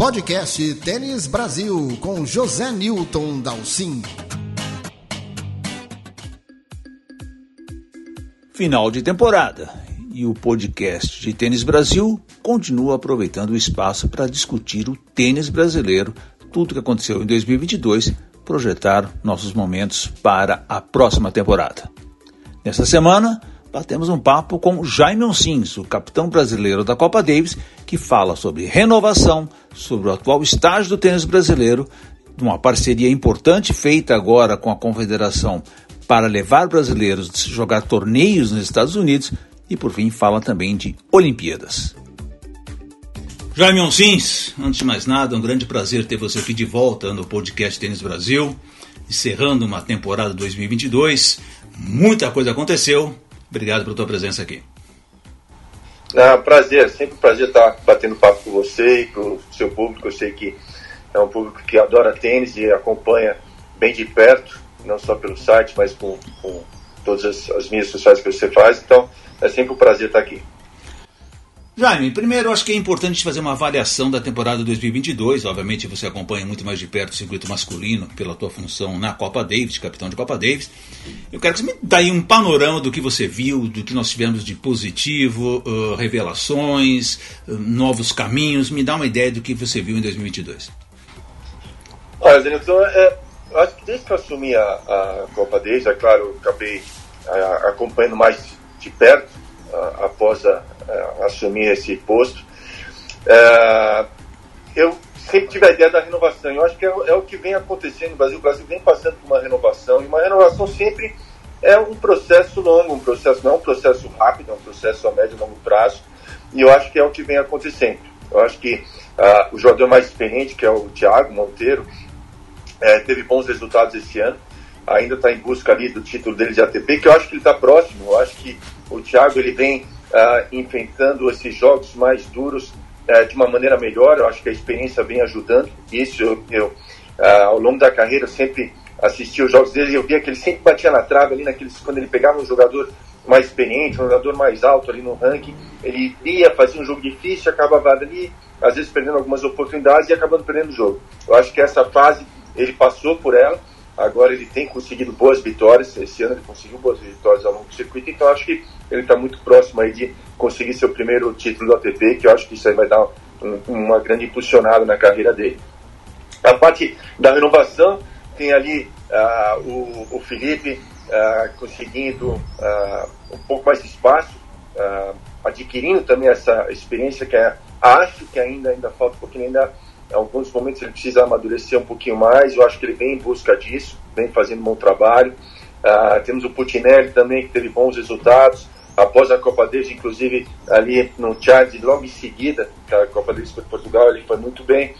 Podcast Tênis Brasil com José Newton Dalcin. Final de temporada e o podcast de Tênis Brasil continua aproveitando o espaço para discutir o tênis brasileiro, tudo que aconteceu em 2022, projetar nossos momentos para a próxima temporada. Nessa semana, batemos um papo com Jaime Oncins, o capitão brasileiro da Copa Davis, que fala sobre renovação, sobre o atual estágio do tênis brasileiro, uma parceria importante feita agora com a Confederação para levar brasileiros a jogar torneios nos Estados Unidos e, por fim, fala também de Olimpíadas. Jaime Oncins, antes de mais nada, um grande prazer ter você aqui de volta no podcast Tênis Brasil, encerrando uma temporada 2022. Muita coisa aconteceu, Obrigado pela tua presença aqui. Ah, prazer, sempre um prazer estar batendo papo com você e com o seu público. Eu sei que é um público que adora tênis e acompanha bem de perto, não só pelo site, mas com, com todas as, as mídias sociais que você faz. Então, é sempre um prazer estar aqui. Jaime, primeiro acho que é importante fazer uma avaliação da temporada 2022. Obviamente você acompanha muito mais de perto o circuito masculino pela tua função na Copa Davis, capitão de Copa Davis. Eu quero que você me dê aí um panorama do que você viu, do que nós tivemos de positivo, uh, revelações, uh, novos caminhos. Me dá uma ideia do que você viu em 2022. Olha, Zenilton, é, acho que desde que eu assumi a, a Copa Davis, é claro, acabei a, acompanhando mais de perto após a, assumir esse posto. É, eu sempre tive a ideia da renovação. Eu acho que é, é, o que vem acontecendo no Brasil. O Brasil vem passando por uma renovação e uma renovação sempre é um processo longo, um processo não é um processo rápido, é um processo a médio e longo prazo. E eu acho que é o que vem acontecendo. Eu acho que uh, o jogador mais experiente, que é o Thiago Monteiro, é, teve bons resultados esse ano. Ainda está em busca ali do título dele de ATP, que eu acho que ele está próximo. Eu acho que o Thiago ele vem uh, enfrentando esses jogos mais duros uh, de uma maneira melhor. Eu acho que a experiência vem ajudando. Isso eu, eu uh, ao longo da carreira sempre assisti os jogos dele e eu via que ele sempre batia na trave ali naqueles quando ele pegava um jogador mais experiente, um jogador mais alto ali no ranking, ele ia fazer um jogo difícil, acabava ali às vezes perdendo algumas oportunidades e acabando perdendo o jogo. Eu acho que essa fase ele passou por ela Agora ele tem conseguido boas vitórias. Esse ano ele conseguiu boas vitórias ao longo do circuito, então acho que ele está muito próximo aí de conseguir seu primeiro título do ATP, que eu acho que isso aí vai dar um, uma grande impulsionada na carreira dele. A parte da renovação tem ali uh, o, o, Felipe uh, conseguindo uh, um pouco mais de espaço, adquirindo também essa experiência que é, acho que ainda ainda falta um pouquinho ainda em alguns momentos ele precisa amadurecer um pouquinho mais, eu acho que ele vem em busca disso, vem fazendo um bom trabalho. Uh, temos o Putinelli também, que teve bons resultados, após a Copa Davis, inclusive ali no Charles, logo em seguida, a Copa Davis foi Portugal, ele foi muito bem.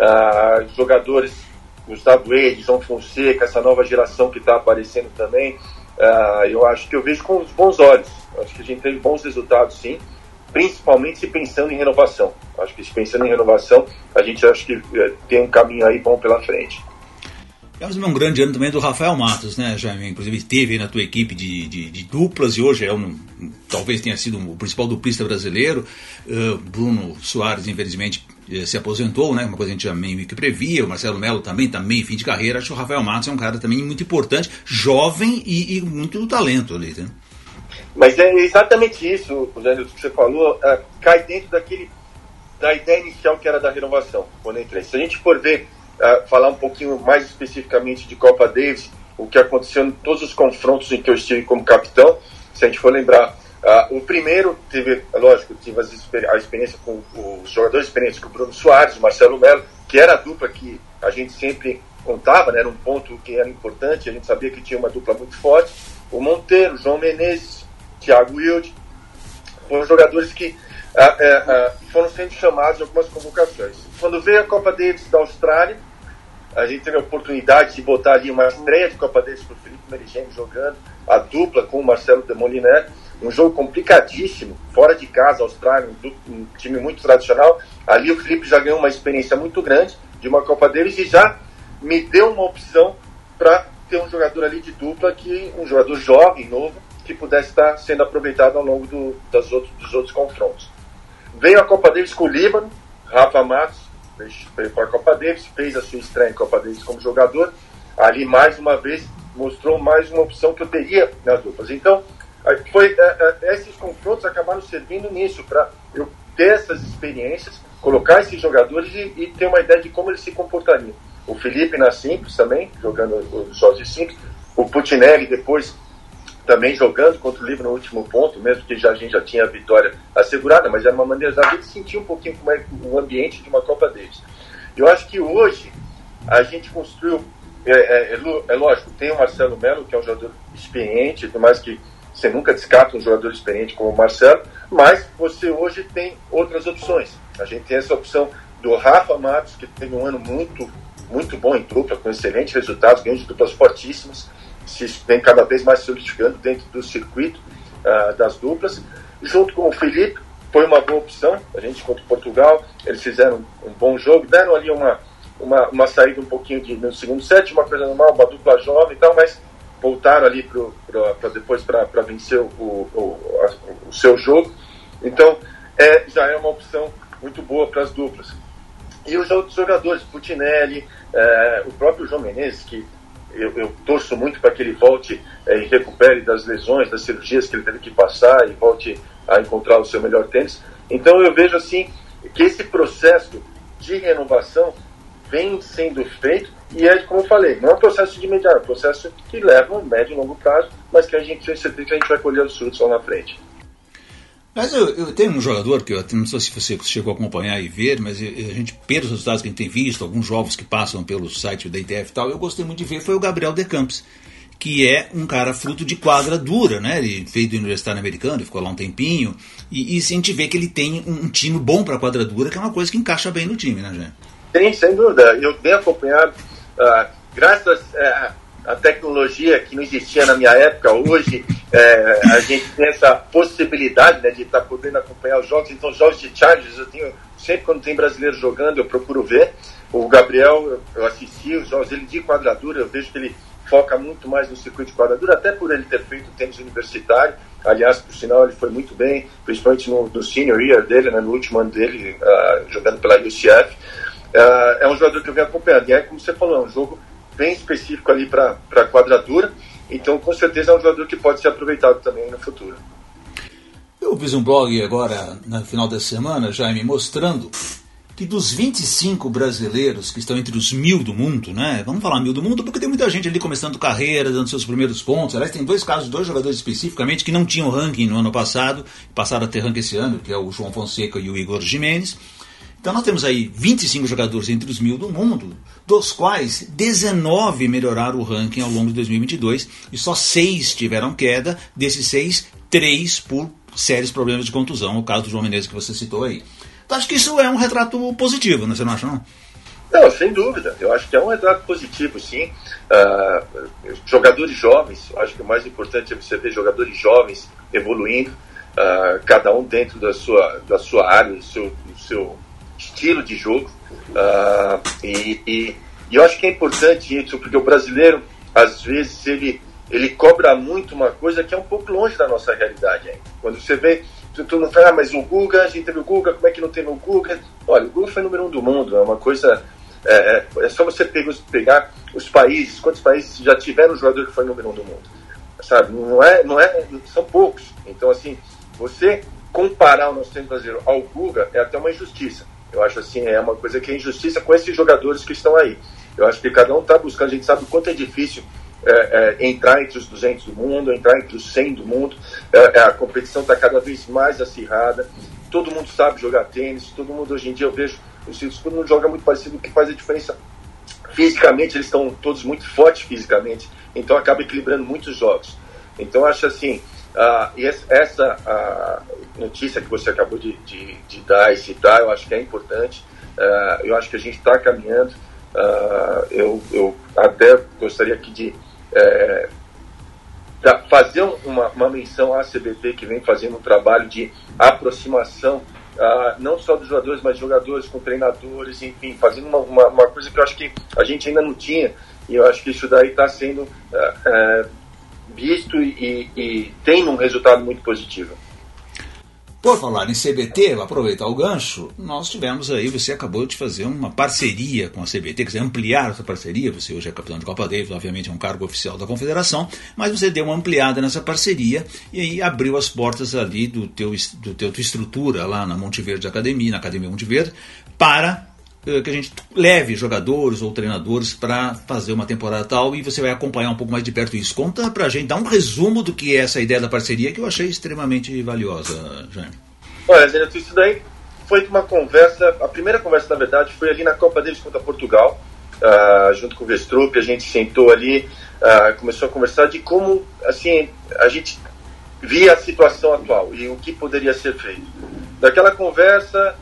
Uh, jogadores, Gustavo Eide, João Fonseca, essa nova geração que está aparecendo também, uh, eu acho que eu vejo com bons olhos. Acho que a gente teve bons resultados, sim principalmente se pensando em renovação. Acho que se pensando em renovação, a gente acha que é, tem um caminho aí bom pela frente. Tivemos um grande ano também do Rafael Matos, né, Jaime? Inclusive teve na tua equipe de, de, de duplas e hoje é um, talvez tenha sido o principal duplista brasileiro. Uh, Bruno Soares, infelizmente, uh, se aposentou, né? Uma coisa que a gente já meio que previa. O Marcelo Melo também, também tá fim de carreira. Acho que o Rafael Matos é um cara também muito importante, jovem e, e muito talento ali, né? Mas é exatamente isso, Jânio, que você falou, é, cai dentro daquele da ideia inicial que era da renovação, quando entrei. Se a gente for ver, é, falar um pouquinho mais especificamente de Copa Davis, o que aconteceu em todos os confrontos em que eu estive como capitão, se a gente for lembrar, uh, o primeiro teve, é lógico, tive a experiência com os jogadores experientes, com o Bruno Soares, o Marcelo Melo, que era a dupla que a gente sempre contava, né, era um ponto que era importante, a gente sabia que tinha uma dupla muito forte. O Monteiro, João Menezes, Thiago Wilde, foram jogadores que ah, é, ah, foram sendo chamados em algumas convocações. Quando veio a Copa Davis da Austrália, a gente teve a oportunidade de botar ali uma estreia de Copa Davis para o Felipe Merigene jogando, a dupla com o Marcelo Demoliner, um jogo complicadíssimo, fora de casa, Austrália, um, um, time muito tradicional. Ali o Felipe já ganhou uma experiência muito grande de uma Copa Davis e já me deu uma opção para ter um jogador ali de dupla, que um jogador jovem, novo, que pudesse estar sendo aproveitado ao longo do, das outros, dos outros confrontos. Veio a Copa Davis com o Líbano, Rafa Matos, para a Copa Davis, fez a sua estreia em Copa Davis como jogador. Ali, mais uma vez, mostrou mais uma opção que eu teria nas duplas. Então, foi, é, é, esses confrontos acabaram servindo nisso, para eu ter essas experiências, colocar esses jogadores e, e, ter uma ideia de como eles se comportariam. O Felipe na simples também, jogando jogos de simples, o Putinelli depois também jogando contra o Livre no último ponto, mesmo que já, a gente já tinha a vitória assegurada, mas era uma maneira gente sentir um pouquinho como é o ambiente de uma Copa deles. Eu acho que hoje a gente construiu, é, é, é, é lógico, tem o Marcelo Melo, que é um jogador experiente, por mais que você nunca descarta um jogador experiente como o Marcelo, mas você hoje tem outras opções. A gente tem essa opção do Rafa Matos, que teve um ano muito, muito bom em dupla, com excelentes resultados, ganhos de duplas fortíssimas se vem cada vez mais solidificando dentro do circuito uh, das duplas. Junto com o Felipe, foi uma boa opção. A gente contra Portugal, eles fizeram um bom jogo, deram ali uma, uma, uma saída um pouquinho de, no segundo set, uma coisa normal, uma dupla jovem e tal, mas voltaram ali para depois para vencer o, o, a, o seu jogo. Então, é, já é uma opção muito boa para as duplas. E os outros jogadores, Putinelli, é, o próprio João Menezes, que eu, eu torço muito para que ele volte é, e recupere das lesões, das cirurgias que ele teve que passar e volte a encontrar o seu melhor tênis. Então eu vejo assim que esse processo de renovação vem sendo feito e é como eu falei, não é um processo de imediato, é um processo que leva um médio e longo prazo, mas que a gente tem certeza que a gente vai colher os frutos lá na frente. Mas eu, eu, tenho um jogador que eu não sei se você chegou a acompanhar e ver, mas a gente, pelos resultados que a gente tem visto, alguns jovens que passam pelo site da ITF e tal, eu gostei muito de ver, foi o Gabriel De Campos, que é um cara fruto de quadra dura, né? Ele veio do Universitário Americano, ficou lá um tempinho, e, e a gente vê que ele tem um, um time bom para quadra dura, que é uma coisa que encaixa bem no time, né, Jé? Tem, sem dúvida. Eu tenho acompanhado, uh, graças. Uh, a tecnologia que não existia na minha época, hoje é, a gente tem essa possibilidade né, de estar tá podendo acompanhar os jogos. Então, jogos de Chargers, eu tenho, sempre quando tem brasileiro jogando, eu procuro ver. O Gabriel, eu assisti os jogos dele de quadradura, eu vejo que ele foca muito mais no circuito de quadradura, até por ele ter feito tênis universitário. Aliás, por sinal, ele foi muito bem, principalmente no, no senior year dele, né, no último ano dele, uh, jogando pela UCF. Uh, ah, é um jogador que eu venho acompanhando. E é como você falou, é um jogo bem específico ali para a quadratura. Então, com certeza, é um jogador que pode ser aproveitado também no futuro. Eu fiz um blog agora, no final da semana, Jaime, mostrando que dos 25 brasileiros que estão entre os mil do mundo, né? Vamos falar mil do mundo porque tem muita gente ali começando carreira, dando seus primeiros pontos. Aliás, tem dois casos, dois jogadores especificamente que não tinham ranking no ano passado, passaram a ter ranking esse ano, que é o João Fonseca e o Igor Jimenez. Então nós temos aí 25 jogadores entre os mil do mundo, dos quais 19 melhoraram o ranking ao longo de 2022 e só 6 tiveram queda, desses 6, 3 por sérios problemas de contusão, o caso do João Menezes que você citou aí. Então acho que isso é um retrato positivo, né? você não acha não? Não, sem dúvida. Eu acho que é um retrato positivo, sim. Uh, jogadores jovens, acho que o mais importante é você ver jogadores jovens evoluindo, uh, cada um dentro da sua, da sua área, do seu, do seu estilo de jogo. Uh, e, e, e, eu acho que é importante isso, porque o brasileiro, às vezes, ele, ele cobra muito uma coisa que é um pouco longe da nossa realidade. Quando você vê, tu não fala, ah, mas o Guga, a gente teve o Guga, como é que não teve o Guga? Olha, o Guga foi número um do mundo, é uma coisa. É, é, é só você pegar, os países, quantos países já tiveram um jogador que foi número um do mundo. Sabe? Não é, não é, são poucos. Então, assim, você comparar o nosso tempo brasileiro ao Guga é até uma injustiça. Eu acho assim, é uma coisa que é injustiça com esses jogadores que estão aí. Eu acho que cada um está buscando, a gente sabe o quanto é difícil é, é, entrar entre os 200 do mundo, entrar entre os 100 do mundo. É, é a competição está cada vez mais acirrada. Todo mundo sabe jogar tênis, todo mundo hoje em dia eu vejo, os filhos, mundo joga muito parecido, o que faz a diferença fisicamente, eles estão todos muito fortes fisicamente, então acaba equilibrando muitos jogos. Então acho assim, uh, essa uh, notícia que você acabou de, de, de, dar e citar, eu acho que é importante. Uh, eu acho que a gente está caminhando. Uh, eu, eu, até gostaria aqui de é, fazer uma, uma, menção à CBP que vem fazendo um trabalho de aproximação, uh, não só dos jogadores, mas jogadores com treinadores, enfim, fazendo uma, uma, uma, coisa que eu acho que a gente ainda não tinha. E eu acho que isso daí está sendo visto e, e tem um resultado muito positivo. Por falar em CBT, aproveitar o gancho, nós tivemos aí, você acabou de fazer uma parceria com a CBT, quer dizer, ampliar essa parceria, você hoje é capitão de Copa Davis, obviamente é um cargo oficial da confederação, mas você deu uma ampliada nessa parceria e aí abriu as portas ali do teu, do teu tua estrutura lá na Monte Verde Academia, na Academia Monte Verde, para que a gente leve jogadores ou treinadores para fazer uma temporada tal e você vai acompanhar um pouco mais de perto isso. Conta pra gente, dá um resumo do que é essa ideia da parceria que eu achei extremamente valiosa, Jaime. Olha, Zeneto, isso daí foi uma conversa, a primeira conversa, na verdade, foi ali na Copa deles contra Portugal, uh, junto com o Vestrup, a gente sentou ali, uh, começou a conversar de como, assim, a gente via a situação atual e o que poderia ser feito. Daquela conversa,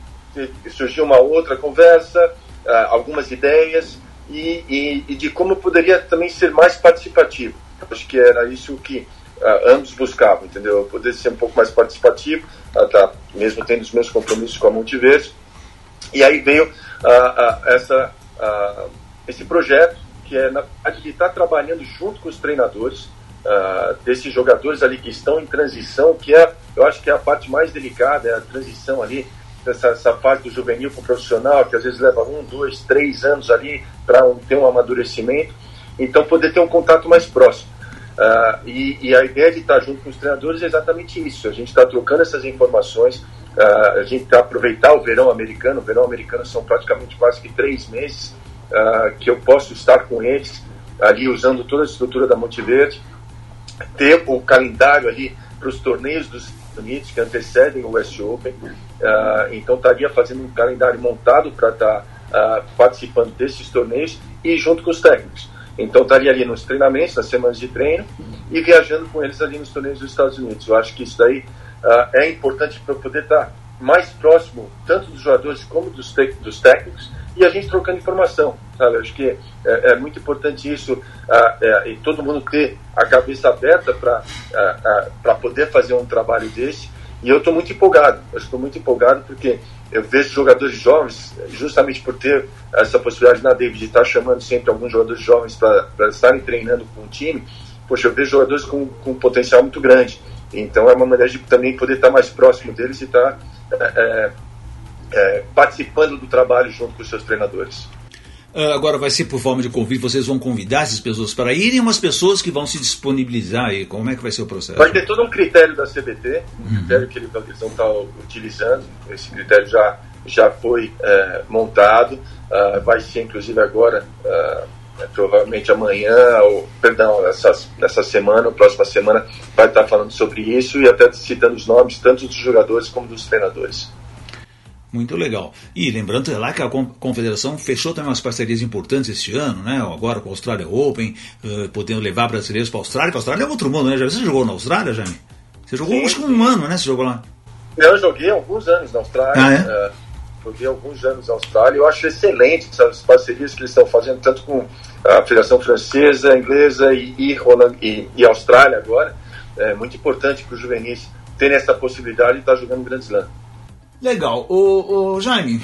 surgiu uma outra conversa, uh, algumas ideias e, e, e, de como poderia também ser mais participativo. Acho que era isso que uh, ambos buscavam, entendeu? Poder ser um pouco mais participativo, uh, tá, mesmo tendo os meus compromissos com a Multiverso. E aí veio essa, esse projeto que é na de estar trabalhando junto com os treinadores desses jogadores ali que estão em transição, que é, eu acho que é a parte mais delicada, é a transição ali essa, essa fase do juvenil para o profissional, que às vezes leva um, dois, três anos ali para um, ter um amadurecimento. Então, poder ter um contato mais próximo. Uh, e, e, a ideia de estar junto com os treinadores é exatamente isso. A gente está trocando essas informações, uh, a gente está aproveitar o verão americano. O verão americano são praticamente quase que três meses uh, que eu posso estar com eles ali usando toda a estrutura da Motiverde, ter o calendário ali para os torneios dos Unidos que antecedem o West Open. Uh, então estaria fazendo um calendário montado para estar tá, uh, participando desses torneios e junto com os técnicos. Então estaria ali nos treinamentos, nas semanas de treino e viajando com eles ali nos torneios dos Estados Unidos. Eu acho que isso daí uh, é importante para poder estar tá mais próximo tanto dos jogadores como dos, dos técnicos e a gente trocando informação, sabe? Acho que é, é muito importante isso uh, é, e todo mundo ter a cabeça aberta para uh, uh, para poder fazer um trabalho desse. E eu estou muito empolgado. Estou muito empolgado porque eu vejo jogadores jovens, justamente por ter essa possibilidade na David de estar chamando sempre alguns jogadores jovens para estarem treinando com o time. Poxa, eu vejo jogadores com, com potencial muito grande. Então é uma maneira de também poder estar mais próximo deles e estar é, é, participando do trabalho junto com os seus treinadores. Uh, agora vai ser por forma de convite, vocês vão convidar essas pessoas para irem, umas pessoas que vão se disponibilizar aí. Como é que vai ser o processo? Vai ter todo um critério da CBT, um uhum. critério que eles vão estar utilizando. Esse critério já, já foi é, montado, uh, vai ser inclusive agora, uh, provavelmente amanhã, ou perdão, essa, essa semana, ou próxima semana, vai estar falando sobre isso e até citando os nomes tanto dos jogadores como dos treinadores. Muito legal. E lembrando é lá que a Confederação fechou também umas parcerias importantes este ano, né? Agora com a Austrália Open, uh, podendo levar brasileiros para a Austrália. A Austrália é outro mundo, né? Você jogou na Austrália, Jaime? Você jogou Sim. acho que um ano, né? Você jogou lá? Eu joguei alguns anos na Austrália. Ah, é? uh, joguei alguns anos na Austrália. Eu acho excelente essas parcerias que eles estão fazendo, tanto com a Federação Francesa, Inglesa e, e, e, e Austrália agora. É muito importante para os juvenis terem essa possibilidade de estar jogando Grand Slam. Legal. O, o Jaime,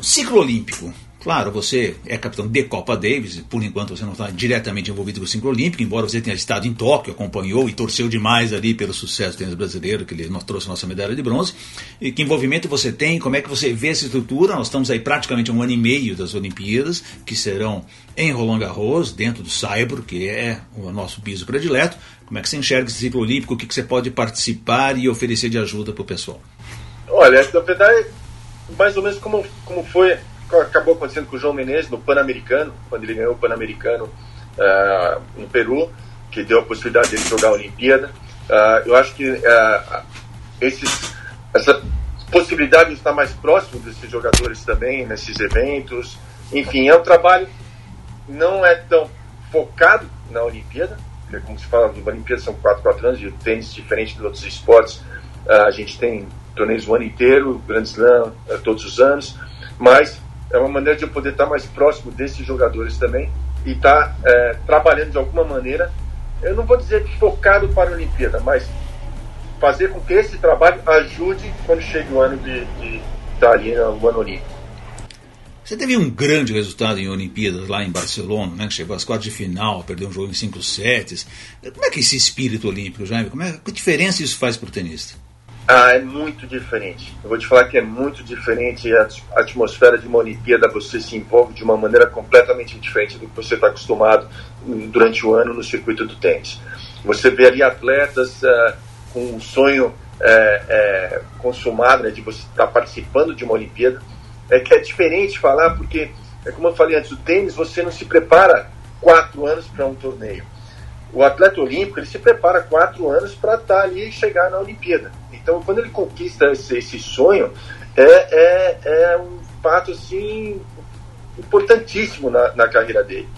ciclo olímpico. Claro, você é capitão de Copa Davis, por enquanto você não está diretamente envolvido com o ciclo olímpico, embora você tenha estado em Tóquio, acompanhou e torceu demais ali pelo sucesso do tênis brasileiro, que ele trouxe a nossa medalha de bronze. E que envolvimento você tem, como é que você vê essa estrutura? Nós estamos aí praticamente um ano e meio das Olimpíadas, que serão em Roland Garros, dentro do Saibro, que é o nosso piso predileto. Como é que você enxerga esse ciclo olímpico? O que, que você pode participar e oferecer de ajuda para o pessoal? Olha, na verdade, mais ou menos como, como foi, acabou acontecendo com o João Menezes no Pan-Americano, quando ele ganhou o Pan-Americano uh, no Peru, que deu a possibilidade de jogar a Olimpíada. Uh, eu acho que uh, esses, essa possibilidade de estar mais próximo desses jogadores também, nesses eventos, enfim, é um trabalho não é tão focado na Olimpíada, como se fala, as Olimpíadas são 4, 4 anos, e o tênis, diferente de outros esportes, a gente tem torneios o ano inteiro, Grand Slam é, todos os anos, mas é uma maneira de eu poder estar mais próximo desses jogadores também e estar é, trabalhando de alguma maneira, eu não vou dizer focado para a Olimpíada, mas fazer com que esse trabalho ajude quando chegue o ano de, estar ali no ano olímpico. Você teve um grande resultado em Olimpíadas lá em Barcelona, né? Chegou às quartas de final, perdeu um jogo em cinco sets. Como é que esse espírito olímpico, Jaime? Como é, que diferença isso faz para o tenista? Ah, é muito diferente. Eu vou te falar que é muito diferente a atmosfera de uma Olimpíada. Você se envolve de uma maneira completamente diferente do que você está acostumado durante o ano no circuito do tênis. Você vê ali atletas uh, com um sonho é, é, consumado né, de você estar tá participando de uma Olimpíada. É que é diferente falar porque, é como eu falei antes, o tênis você não se prepara quatro anos para um torneio. O atleta olímpico ele se prepara quatro anos para estar tá ali e chegar na Olimpíada. Então, quando ele conquista esse, esse sonho, é, é, é, um fato assim importantíssimo na, na, carreira dele.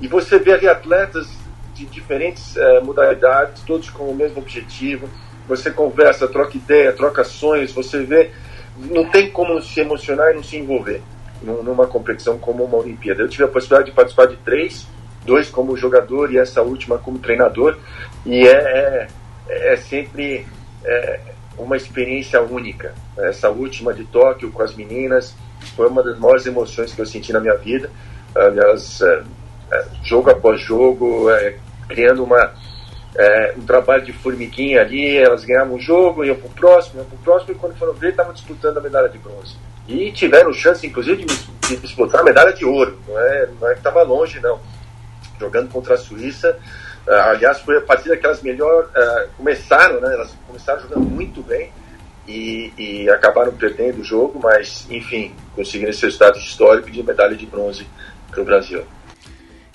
E você vê ali atletas de diferentes é, modalidades, todos com o mesmo objetivo. Você conversa, troca ideia, troca sonhos. Você vê, não tem como se emocionar e não se envolver numa competição como uma Olimpíada. Eu tive a possibilidade de participar de três, dois como jogador e essa última como treinador, e é, é, é sempre é, uma experiência única. Essa última de Tóquio com as meninas foi uma das maiores emoções que eu senti na minha vida. Aliás, é, é, jogo após jogo, é, criando uma, um trabalho de formiguinha ali, elas ganhavam um jogo, iam para o próximo, iam para o próximo, e quando foram ver, estavam disputando a medalha de bronze. E tiveram chance, inclusive, de, disputar a medalha de ouro. Não é, não é que estava longe, não. Jogando contra a Suíça, aliás, foi a partir daquelas melhor uh, começaram, né? Elas começaram jogando muito bem e, e, acabaram perdendo o jogo, mas enfim, conseguiram esse resultado histórico de medalha de bronze para o Brasil.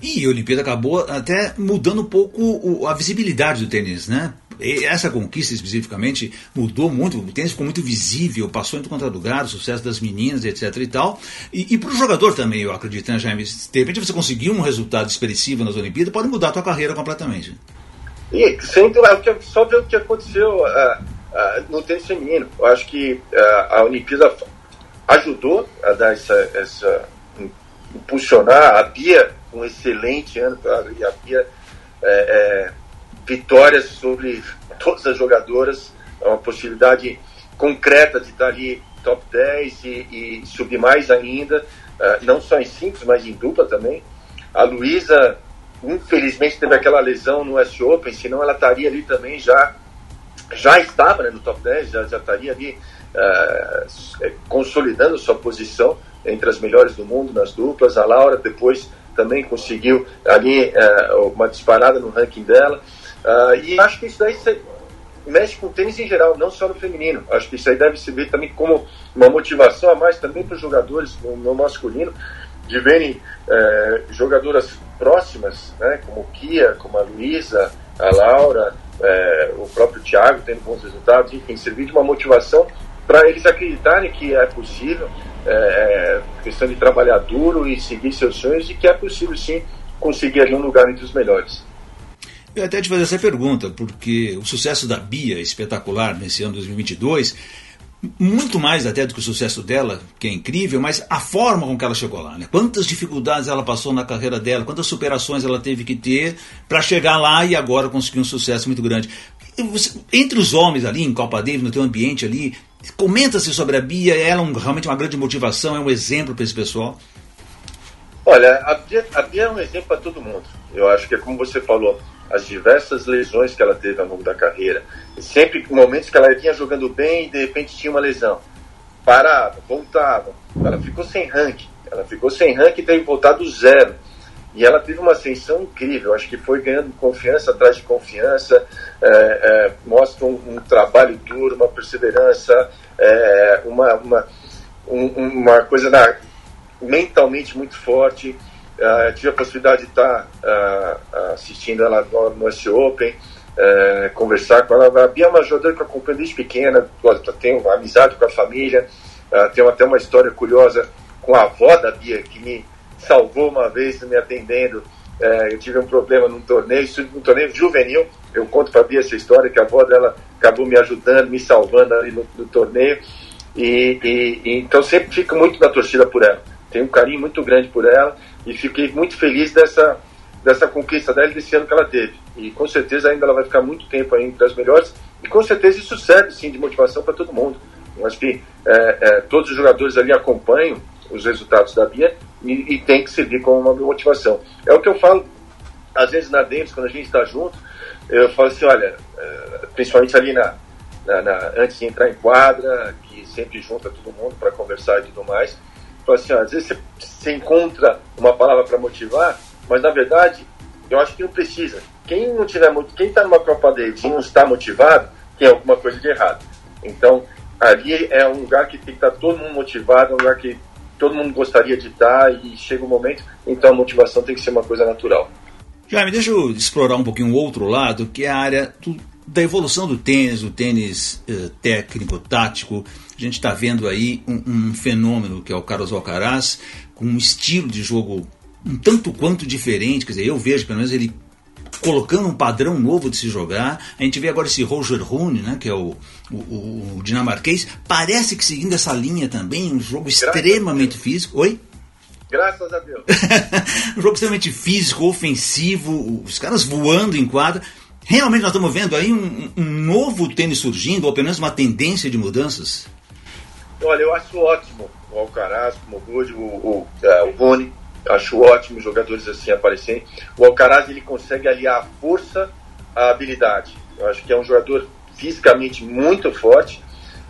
E a Olimpíada acabou até mudando um pouco a visibilidade do tênis, né? Essa conquista especificamente mudou muito, o tênis ficou muito visível, passou em todo lugar, o sucesso das meninas, etc e tal. E, e para o jogador também, eu acredito, né, Jaime? De repente você conseguiu um resultado expressivo nas Olimpíadas, pode mudar a tua carreira completamente. E só ver o que aconteceu uh, uh, no tênis feminino. Eu acho que uh, a Olimpíada ajudou a dar essa, essa impulsionar a Bia um excelente ano e a Bia é, é, vitórias sobre todas as jogadoras, é uma possibilidade concreta de estar ali top 10 e, e subir mais ainda, uh, não só em simples, mas em dupla também. A Luísa, infelizmente, teve aquela lesão no US Open, senão ela estaria ali também já, já estava né, no top 10, já, já estaria ali uh, consolidando sua posição entre as melhores do mundo nas duplas. A Laura depois também conseguiu ali uh, uma disparada no ranking dela. Uh, e acho que isso daí mexe com o tênis em geral, não só no feminino. Acho que isso aí deve se ver também como uma motivação a mais também para os jogadores no, no, masculino, de verem é, jogadoras próximas, né, como Kia, como a Luísa, a Laura, é, o próprio Thiago tendo bons resultados, enfim, servir de uma motivação para eles acreditarem que é possível, é, questão de trabalhar duro e seguir seus sonhos e que é possível sim conseguir ali um lugar entre os melhores. Eu até te fazer essa pergunta, porque o sucesso da Bia, espetacular nesse ano 2022, muito mais até do que o sucesso dela, que é incrível, mas a forma com que ela chegou lá, né? Quantas dificuldades ela passou na carreira dela, quantas superações ela teve que ter para chegar lá e agora conseguir um sucesso muito grande. Entre os homens ali, em Copa Davis, no teu ambiente ali, comenta-se sobre a Bia, ela é um, realmente uma grande motivação, é um exemplo para esse pessoal? Olha, a Bia, a Bia é um exemplo para todo mundo. Eu acho que é como você falou, as diversas lesões que ela teve ao longo da carreira. E sempre momentos que ela vinha jogando bem e de repente tinha uma lesão. Parava, voltava. Ela ficou sem ranking. Ela ficou sem ranking e teve que voltar do zero. E ela teve uma ascensão incrível. Acho que foi ganhando confiança atrás de confiança. É, é, mostra um, um, trabalho duro, uma perseverança, é, uma, uma, um, uma coisa na, mentalmente muito forte. Uh, tive a possibilidade de estar uh, assistindo ela no, no S Open, uh, conversar com ela. A Bia é uma jogadora que eu acompanho desde pequena, tenho amizade com a família, tenho até uma história curiosa com a avó da Bia, que me salvou uma vez me atendendo. eu tive um problema num torneio, num torneio juvenil. Eu conto para a Bia essa história, que a avó dela acabou me ajudando, me salvando ali no, no torneio. E, e, e, então sempre fico muito na torcida por ela. Tenho um carinho muito grande por ela e fiquei muito feliz dessa, dessa conquista dela desse ano que ela teve. E com certeza ainda ela vai ficar muito tempo aí entre as melhores e com certeza isso serve sim de motivação para todo mundo. Eu acho que é, é, todos os jogadores ali acompanham os resultados da Bia e, e tem que servir como uma motivação. É o que eu falo, às vezes na Davis, quando a gente está junto, eu falo assim, olha, é, principalmente ali na, na, na, antes de entrar em quadra, que sempre junta todo mundo para conversar e tudo mais. Então, às vezes você, encontra uma palavra para motivar, mas na verdade, eu acho que não precisa. Quem não tiver quem está numa Copa Davis e não está motivado, tem alguma coisa de errado. Então, ali é um lugar que tem que estar tá todo mundo motivado, é um lugar que todo mundo gostaria de estar e chega o um momento, então a motivação tem que ser uma coisa natural. Jaime, deixa eu explorar um pouquinho o outro lado, que é a área do, da evolução do tênis, o tênis uh, técnico, tático. A gente está vendo aí um, um, fenômeno que é o Carlos Alcaraz, com um estilo de jogo um tanto quanto diferente. Quer dizer, eu vejo pelo menos ele colocando um padrão novo de se jogar. A gente vê agora esse Roger Rune, né, que é o, o, o dinamarquês, parece que seguindo essa linha também, um jogo Graças extremamente físico. Oi? Graças a Deus. um jogo extremamente físico, ofensivo, os caras voando em quadra. Realmente nós estamos vendo aí um, um novo tênis surgindo, ou pelo menos uma tendência de mudanças? Olha, eu acho ótimo o Alcaraz, o Rude, o, o, é, o Rony, acho ótimo jogadores assim aparecerem. O Alcaraz ele consegue aliar a força à habilidade. Eu acho que é um jogador fisicamente muito forte.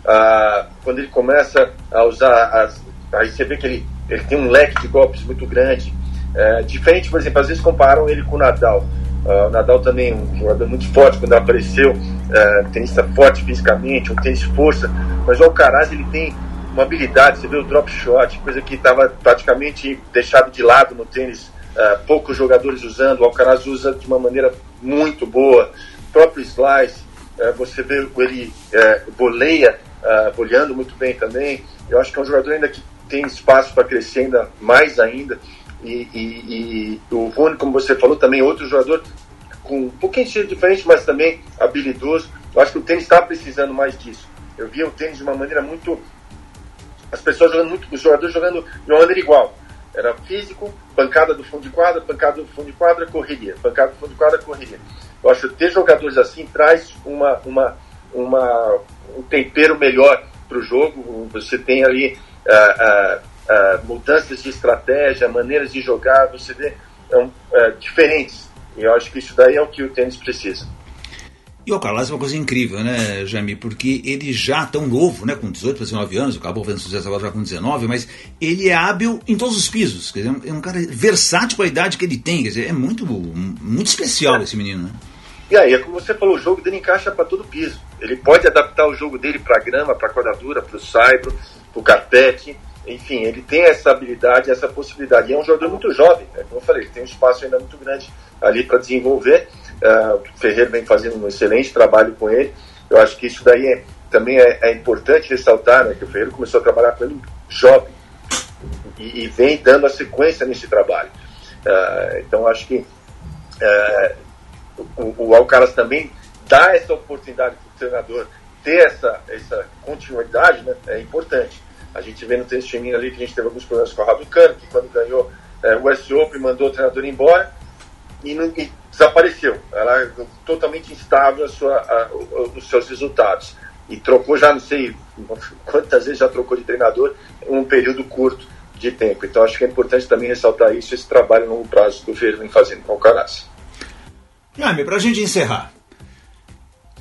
Ah, quando ele começa a usar as, aí você vê que ele, ele tem um leque de golpes muito grande. É, diferente, por exemplo, às vezes comparam ele com o Nadal. Uh, o Nadal também um jogador muito forte quando apareceu, uh, tenista forte fisicamente, um tênis força, mas o Alcaraz ele tem uma habilidade, você vê o drop shot, coisa que estava praticamente deixado de lado no tênis, uh, poucos jogadores usando, o Alcaraz usa de uma maneira muito boa, o próprio slice, uh, você vê ele uh, boleia, uh, boleando muito bem também, eu acho que é um jogador ainda que tem espaço para crescer ainda mais ainda, e, e, e, o Rony, como você falou, também outro jogador com um pouquinho de diferente, mas também habilidoso. Eu acho que o tênis está precisando mais disso. Eu via o tênis de uma maneira muito as pessoas jogando muito, os jogadores jogando de uma maneira igual. Era físico, pancada do fundo de quadra, pancada do fundo de quadra, correria. Pancada do fundo de quadra, correria. Eu acho que ter jogadores assim traz uma, uma, uma, um tempero melhor para o jogo. Você tem ali uh, uh, uh, mudanças de estratégia, maneiras de jogar, você vê diferentes. E eu acho que isso daí é o que o tênis precisa. E o Carlos é uma coisa incrível, né, Jamie? Porque ele já tão novo, né, com 18 para 19 anos, acabou fazendo sucesso agora já com 19, mas ele é hábil em todos os pisos. Quer dizer, é um cara versátil com a idade que ele tem. Quer dizer, é muito, muito especial esse menino, né? E aí, é como você falou, o jogo dele encaixa para todo piso. Ele pode adaptar o jogo dele para grama, para quadradura, para o saibro, para o carpete. Enfim, ele tem essa habilidade, essa possibilidade. E é um jogador muito jovem, né? como eu falei, ele tem um espaço ainda muito grande ali para desenvolver. Uh, o Ferreira vem fazendo um excelente trabalho com ele. Eu acho que isso daí é, também é, é, importante ressaltar, né, que o Ferreira começou a trabalhar com ele jovem e, e vem dando a sequência nesse trabalho. Uh, então acho que uh, o, o Alcaraz também dá essa oportunidade para o treinador ter essa, essa continuidade, né, é importante. A gente vê no tênis feminino ali que a gente teve alguns problemas com a Raducano, que quando ganhou é, o US Open mandou o treinador embora e, não, e desapareceu. Ela é totalmente instável sua, a, os seus resultados. E trocou já, não sei quantas vezes já trocou de treinador um período curto de tempo. Então acho que é importante também ressaltar isso, esse trabalho a longo prazo que o Ferreira vem fazendo com o Caras. Jaime, para a gente encerrar,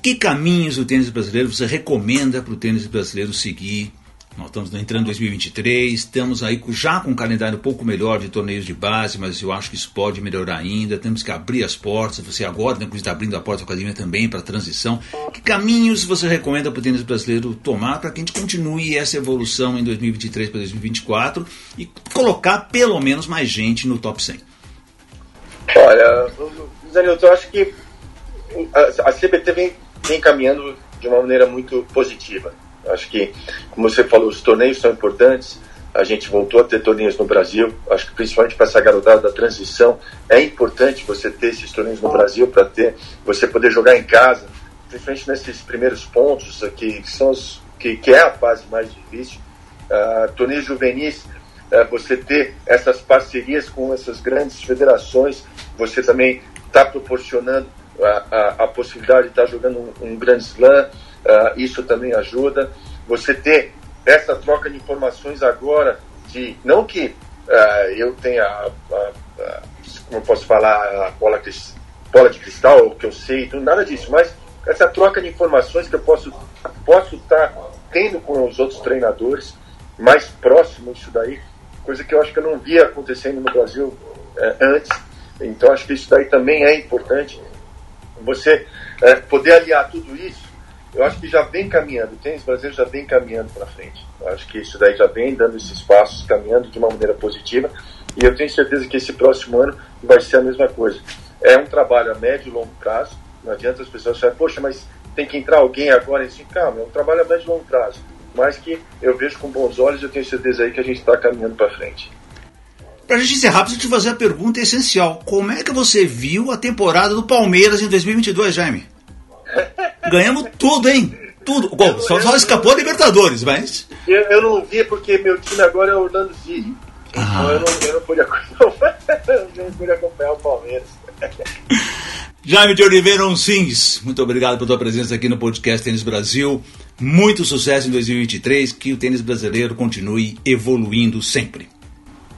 que caminhos o tênis brasileiro você recomenda para o tênis brasileiro seguir nós estamos entrando em 2023, estamos aí já com um calendário um pouco melhor de torneios de base, mas eu acho que isso pode melhorar ainda. Temos que abrir as portas. Você agora, inclusive, está abrindo a porta da academia também para a transição. Que caminhos você recomenda para o tênis brasileiro tomar para que a gente continue essa evolução em 2023 para 2024 e colocar pelo menos mais gente no top 100? Olha, Zanilton, eu acho que a CBT vem, vem caminhando de uma maneira muito positiva Acho que, como você falou, os torneios são importantes. A gente voltou a ter torneios no Brasil. Acho que principalmente para essa garotada da transição é importante você ter esses torneios no Brasil para ter você poder jogar em casa, principalmente nesses primeiros pontos aqui que são os que, que é a fase mais difícil. Uh, torneios juvenis, uh, você ter essas parcerias com essas grandes federações, você também está proporcionando a, a, a, possibilidade de estar tá jogando um, um grande slam Uh, isso também ajuda. Você ter essa troca de informações agora, de não que uh, eu tenha, uh, como eu posso falar, a bola, bola de cristal, o que eu sei, nada disso, mas essa troca de informações que eu posso posso estar tendo com os outros treinadores mais próximo disso daí, coisa que eu acho que eu não via acontecendo no Brasil é, antes. Então acho que isso daí também é importante. Você é, poder aliar tudo isso, eu acho que já vem caminhando. O tênis brasileiro já vem caminhando para frente. Eu acho que isso daí já vem dando esses passos, caminhando de uma maneira positiva. E eu tenho certeza que esse próximo ano vai ser a mesma coisa. É um trabalho a médio e longo prazo. Não adianta as pessoas falarem, poxa, mas tem que entrar alguém agora. E assim, calma, é um trabalho a médio e longo prazo. Mas que eu vejo com bons olhos e eu tenho certeza aí que a gente está caminhando para frente. Para a gente encerrar, preciso te fazer a pergunta essencial. Como é que você viu a temporada do Palmeiras em 2022, Jaime? Ganhamos tudo, hein? Tudo. Bom, só, só escapou a Libertadores, mas. Eu, eu, não vi porque meu time agora é Orlando City. Então ah. eu, não, eu não pude acompanhar, eu não pude acompanhar o Palmeiras. Jaime de Oliveira Oncins, muito obrigado pela tua presença aqui no podcast Tênis Brasil. Muito sucesso em 2023, que o tênis brasileiro continue evoluindo sempre.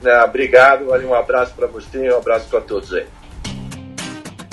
Ah, obrigado, um abraço para você e um abraço para todos aí.